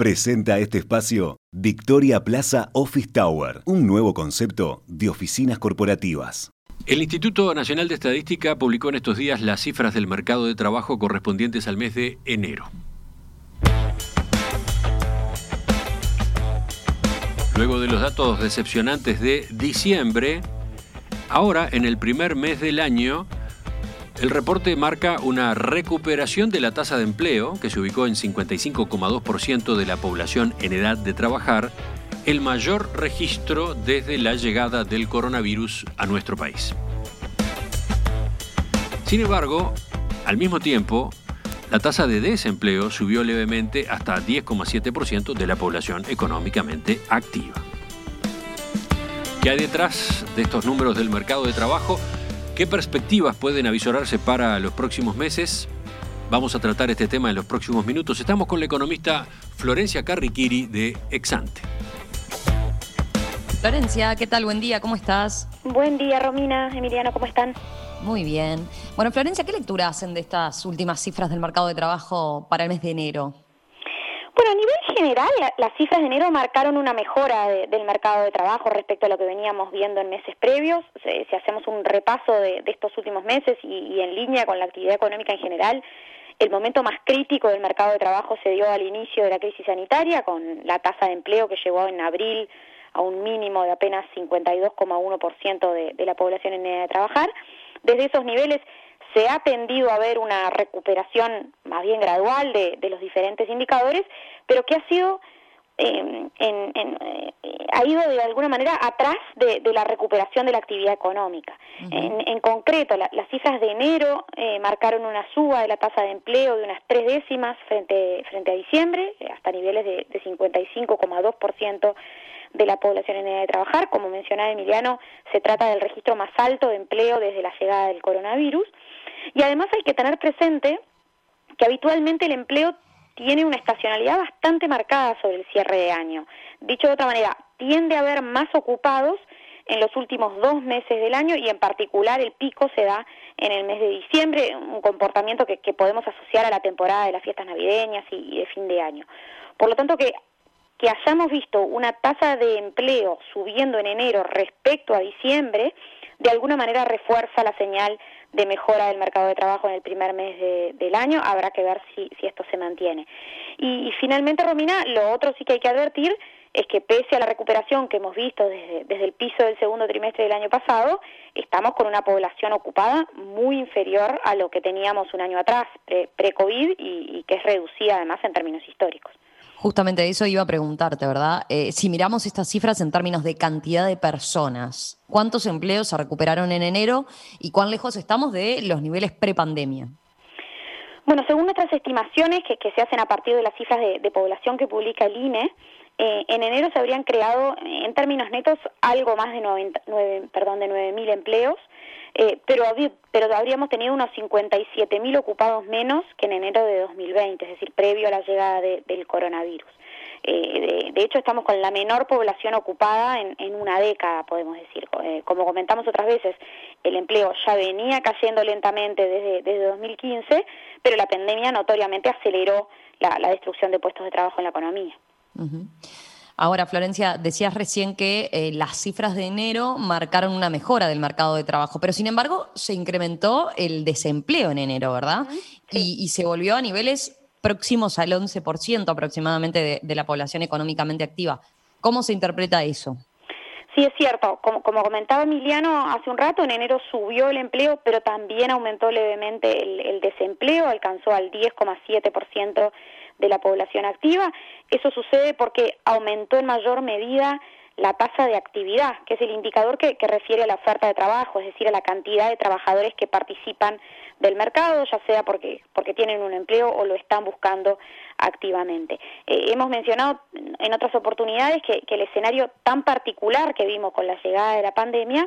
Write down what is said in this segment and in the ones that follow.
Presenta este espacio Victoria Plaza Office Tower, un nuevo concepto de oficinas corporativas. El Instituto Nacional de Estadística publicó en estos días las cifras del mercado de trabajo correspondientes al mes de enero. Luego de los datos decepcionantes de diciembre, ahora en el primer mes del año el reporte marca una recuperación de la tasa de empleo, que se ubicó en 55,2% de la población en edad de trabajar, el mayor registro desde la llegada del coronavirus a nuestro país. Sin embargo, al mismo tiempo, la tasa de desempleo subió levemente hasta 10,7% de la población económicamente activa. ¿Qué hay detrás de estos números del mercado de trabajo? ¿Qué perspectivas pueden avisorarse para los próximos meses? Vamos a tratar este tema en los próximos minutos. Estamos con la economista Florencia Carriquiri de Exante. Florencia, ¿qué tal? Buen día, ¿cómo estás? Buen día, Romina, Emiliano, ¿cómo están? Muy bien. Bueno, Florencia, ¿qué lectura hacen de estas últimas cifras del mercado de trabajo para el mes de enero? Bueno, a nivel general, las cifras de enero marcaron una mejora del mercado de trabajo respecto a lo que veníamos viendo en meses previos. Si, hacemos un repaso de, estos últimos meses y, en línea con la actividad económica en general, el momento más crítico del mercado de trabajo se dio al inicio de la crisis sanitaria, con la tasa de empleo que llegó en abril a un mínimo de apenas 52,1% de, de la población en edad de trabajar. Desde esos niveles se ha tendido a ver una recuperación más bien gradual de, los diferentes indicadores, pero que ha sido em, eh, ha ido de alguna manera atrás de, la recuperación de la actividad económica. en, concreto, las cifras de enero eh, marcaron una suba de la tasa de empleo de unas tres décimas frente, frente a diciembre, hasta niveles de, de 55,2% de la población en edad de trabajar. Como mencionaba Emiliano, se trata del registro más alto de empleo desde la llegada del coronavirus. Y además hay que tener presente que habitualmente el empleo tiene una estacionalidad bastante marcada sobre el cierre de año. Dicho de otra manera, tiende a haber más ocupados en los últimos dos meses del año y en particular el pico se da en el mes de diciembre, un comportamiento que, podemos asociar a la temporada de las fiestas navideñas y, de fin de año. Por lo tanto, que, que hayamos visto una tasa de empleo subiendo en enero respecto a diciembre, de alguna manera refuerza la señal de mejora del mercado de trabajo en el primer mes del año. Habrá que ver si, esto se mantiene. Y, finalmente, Romina, lo otro sí que hay que advertir es que pese a la recuperación que hemos visto desde, desde el piso del segundo trimestre del año pasado, estamos con una población ocupada muy inferior a lo que teníamos un año atrás, pre-COVID, y que es reducida además en términos históricos. Justamente eso iba a preguntarte, ¿verdad? Eh, si miramos estas cifras en términos de cantidad de personas, ¿cuántos empleos se recuperaron en enero y cuán lejos estamos de los niveles prepandemia? Bueno, según nuestras estimaciones que, se hacen a partir de las cifras de, población que publica el INE, eh, en enero se habrían creado, en términos netos, algo más de 9, perdón, de 9.000 empleos, eh, pero, pero habríamos tenido unos 57.000 ocupados menos que en enero de 2020, es decir, previo a la llegada del coronavirus. Eh, de, hecho, estamos con la menor población ocupada en, una década, podemos decir. Eh, como comentamos otras veces, el empleo ya venía cayendo lentamente desde, desde 2015, pero la pandemia notoriamente aceleró la, destrucción de puestos de trabajo en la economía. Ahora, Florencia, decías recién que eh, las cifras de enero marcaron una mejora del mercado de trabajo, pero sin embargo se incrementó el desempleo en enero, ¿verdad? Y, se volvió a niveles próximos al 11% aproximadamente de, la población económicamente activa. ¿Cómo se interpreta eso? Sí, es cierto. Como, como, comentaba Emiliano hace un rato, en enero subió el empleo, pero también aumentó levemente el, el desempleo, alcanzó al 10,7% de la población activa. Eso sucede porque aumentó en mayor medida la tasa de actividad, que es el indicador que, refiere a la oferta de trabajo, es decir, a la cantidad de trabajadores que participan del mercado, ya sea porque, porque tienen un empleo o lo están buscando activamente. Eh, hemos mencionado en otras oportunidades que, que el escenario tan particular que vimos con la llegada de la pandemia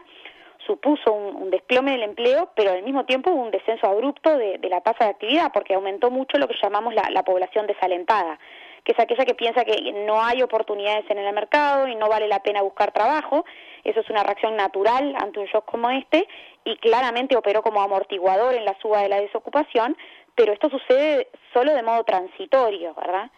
supuso un, desplome del empleo, pero al mismo tiempo un descenso abrupto de, la tasa de actividad, porque aumentó mucho lo que llamamos la, población desalentada, que es aquella que piensa que no hay oportunidades en el mercado y no vale la pena buscar trabajo. Eso es una reacción natural ante un shock como este y claramente operó como amortiguador en la suba de la desocupación, pero esto sucede solo de modo transitorio, ¿verdad?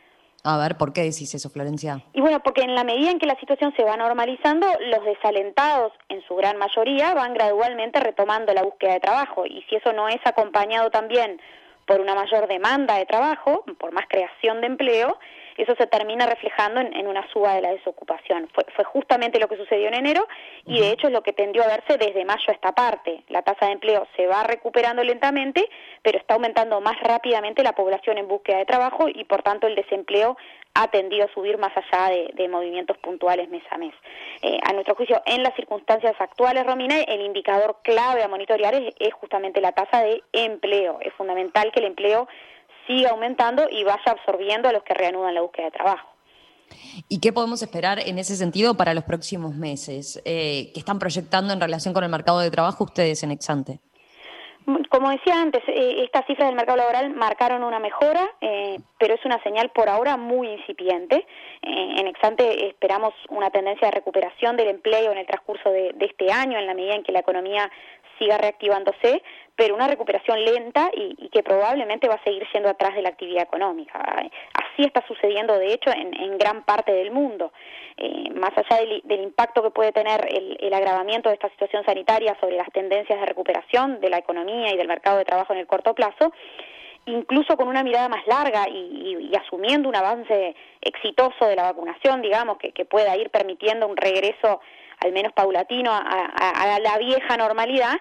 A ver, ¿por qué decís eso, Florencia? Y bueno, porque en la medida en que la situación se va normalizando, los desalentados, en su gran mayoría, van gradualmente retomando la búsqueda de trabajo. Y si eso no es acompañado también por una mayor demanda de trabajo, por más creación de empleo, eso se termina reflejando en, una suba de la desocupación. Fue, fue, justamente lo que sucedió en enero y de hecho es lo que tendió a verse desde mayo a esta parte. La tasa de empleo se va recuperando lentamente, pero está aumentando más rápidamente la población en búsqueda de trabajo y por tanto el desempleo ha tendido a subir más allá de, movimientos puntuales mes a mes. Eh, a nuestro juicio, en las circunstancias actuales, Romina, el indicador clave a monitorear es, justamente la tasa de empleo. Es fundamental que el empleo siga aumentando y vaya absorbiendo a los que reanudan la búsqueda de trabajo. ¿Y qué podemos esperar en ese sentido para los próximos meses? Eh, ¿Qué están proyectando en relación con el mercado de trabajo ustedes en Exante? Como decía antes, eh, estas cifras del mercado laboral marcaron una mejora, eh, pero es una señal por ahora muy incipiente. Eh, en Exante esperamos una tendencia de recuperación del empleo en el transcurso de, este año, en la medida en que la economía siga reactivándose, pero una recuperación lenta y, que probablemente va a seguir siendo atrás de la actividad económica. Así está sucediendo, de hecho, en, gran parte del mundo. Eh, más allá del, impacto que puede tener el, agravamiento de esta situación sanitaria sobre las tendencias de recuperación de la economía y del mercado de trabajo en el corto plazo, incluso con una mirada más larga y, asumiendo un avance exitoso de la vacunación, digamos, que, pueda ir permitiendo un regreso al menos paulatino a la vieja normalidad,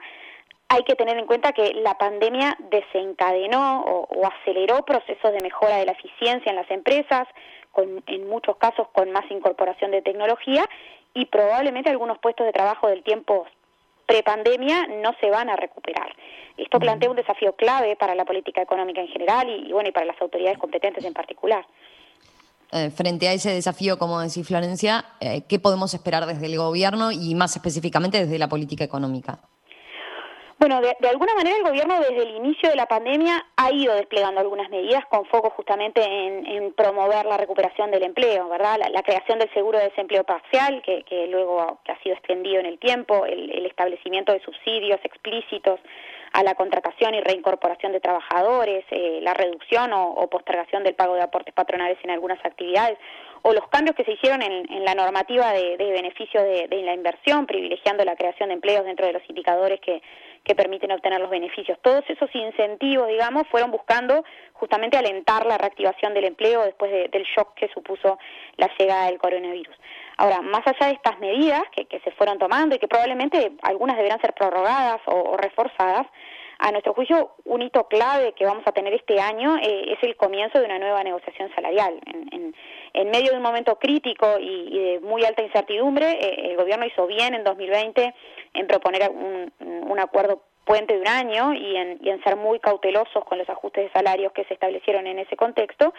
hay que tener en cuenta que la pandemia desencadenó o, aceleró procesos de mejora de la eficiencia en las empresas, con, en muchos casos con más incorporación de tecnología y probablemente algunos puestos de trabajo del tiempo prepandemia no se van a recuperar. Esto plantea un desafío clave para la política económica en general y, bueno y para las autoridades competentes en particular. Eh, frente a ese desafío, como decía Florencia, eh, ¿qué podemos esperar desde el gobierno y más específicamente desde la política económica? Bueno, de, alguna manera el gobierno desde el inicio de la pandemia ha ido desplegando algunas medidas con foco justamente en, promover la recuperación del empleo, ¿verdad? La, creación del seguro de desempleo parcial, que, luego ha sido extendido en el tiempo, el, establecimiento de subsidios explícitos a la contratación y reincorporación de trabajadores, eh, la reducción o, postergación del pago de aportes patronales en algunas actividades, o los cambios que se hicieron en, la normativa de, beneficio de la inversión, privilegiando la creación de empleos dentro de los indicadores que que permiten obtener los beneficios. Todos esos incentivos, digamos, fueron buscando justamente alentar la reactivación del empleo después del shock que supuso la llegada del coronavirus. Ahora, más allá de estas medidas que, se fueron tomando y que probablemente algunas deberán ser prorrogadas o, reforzadas, a nuestro juicio, un hito clave que vamos a tener este año eh, es el comienzo de una nueva negociación salarial. En, medio de un momento crítico y, de muy alta incertidumbre, eh, el gobierno hizo bien en 2020 en proponer un, un acuerdo puente de un año y en, y en, ser muy cautelosos con los ajustes de salarios que se establecieron en ese contexto,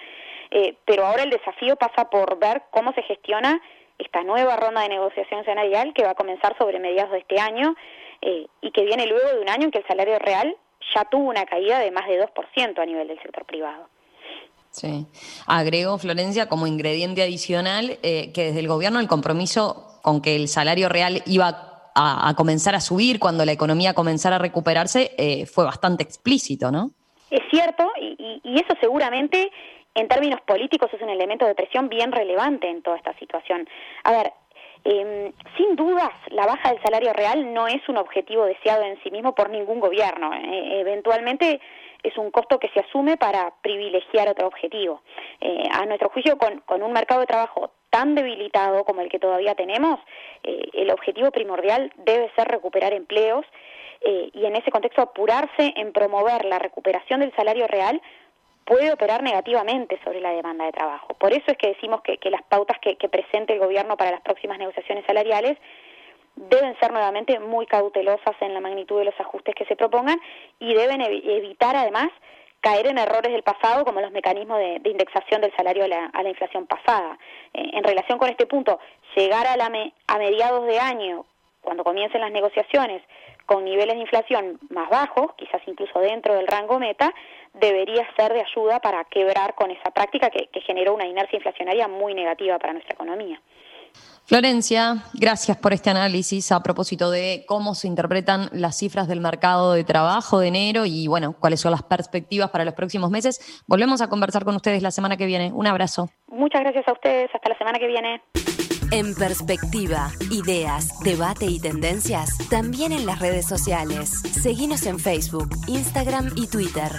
eh, pero ahora el desafío pasa por ver cómo se gestiona esta nueva ronda de negociación salarial que va a comenzar sobre mediados de este año eh, y que viene luego de un año en que el salario real ya tuvo una caída de más de 2% a nivel del sector privado. Sí. Agrego, Florencia, como ingrediente adicional, eh, que desde el gobierno el compromiso con que el salario real iba a, comenzar a subir cuando la economía comenzara a recuperarse eh, fue bastante explícito, ¿no? Es cierto, y, eso seguramente en términos políticos es un elemento de presión bien relevante en toda esta situación. A ver, em, sin dudas, la baja del salario real no es un objetivo deseado en sí mismo por ningún gobierno. Eh, eventualmente es un costo que se asume para privilegiar otro objetivo. Eh, a nuestro juicio, con, con, un mercado de trabajo tan debilitado como el que todavía tenemos, eh, el objetivo primordial debe ser recuperar empleos y en ese contexto apurarse en promover la recuperación del salario real puede operar negativamente sobre la demanda de trabajo. Por eso es que decimos que, las pautas que, presente el gobierno para las próximas negociaciones salariales deben ser nuevamente muy cautelosas en la magnitud de los ajustes que se propongan y deben evitar además caer en errores del pasado como los mecanismos de, indexación del salario a la, inflación pasada. Eh, en relación con este punto, llegar a, la a mediados de año, cuando comiencen las negociaciones, con niveles de inflación más bajos, quizás incluso dentro del rango meta, debería ser de ayuda para quebrar con esa práctica que generó una inercia inflacionaria muy negativa para nuestra economía. Florencia, gracias por este análisis a propósito de cómo se interpretan las cifras del mercado de trabajo de enero y, bueno, cuáles son las perspectivas para los próximos meses. Volvemos a conversar con ustedes la semana que viene. Un abrazo. Muchas gracias a ustedes. Hasta la semana que viene. En perspectiva, ideas, debate y tendencias, también en las redes sociales. Seguimos en Facebook, Instagram y Twitter.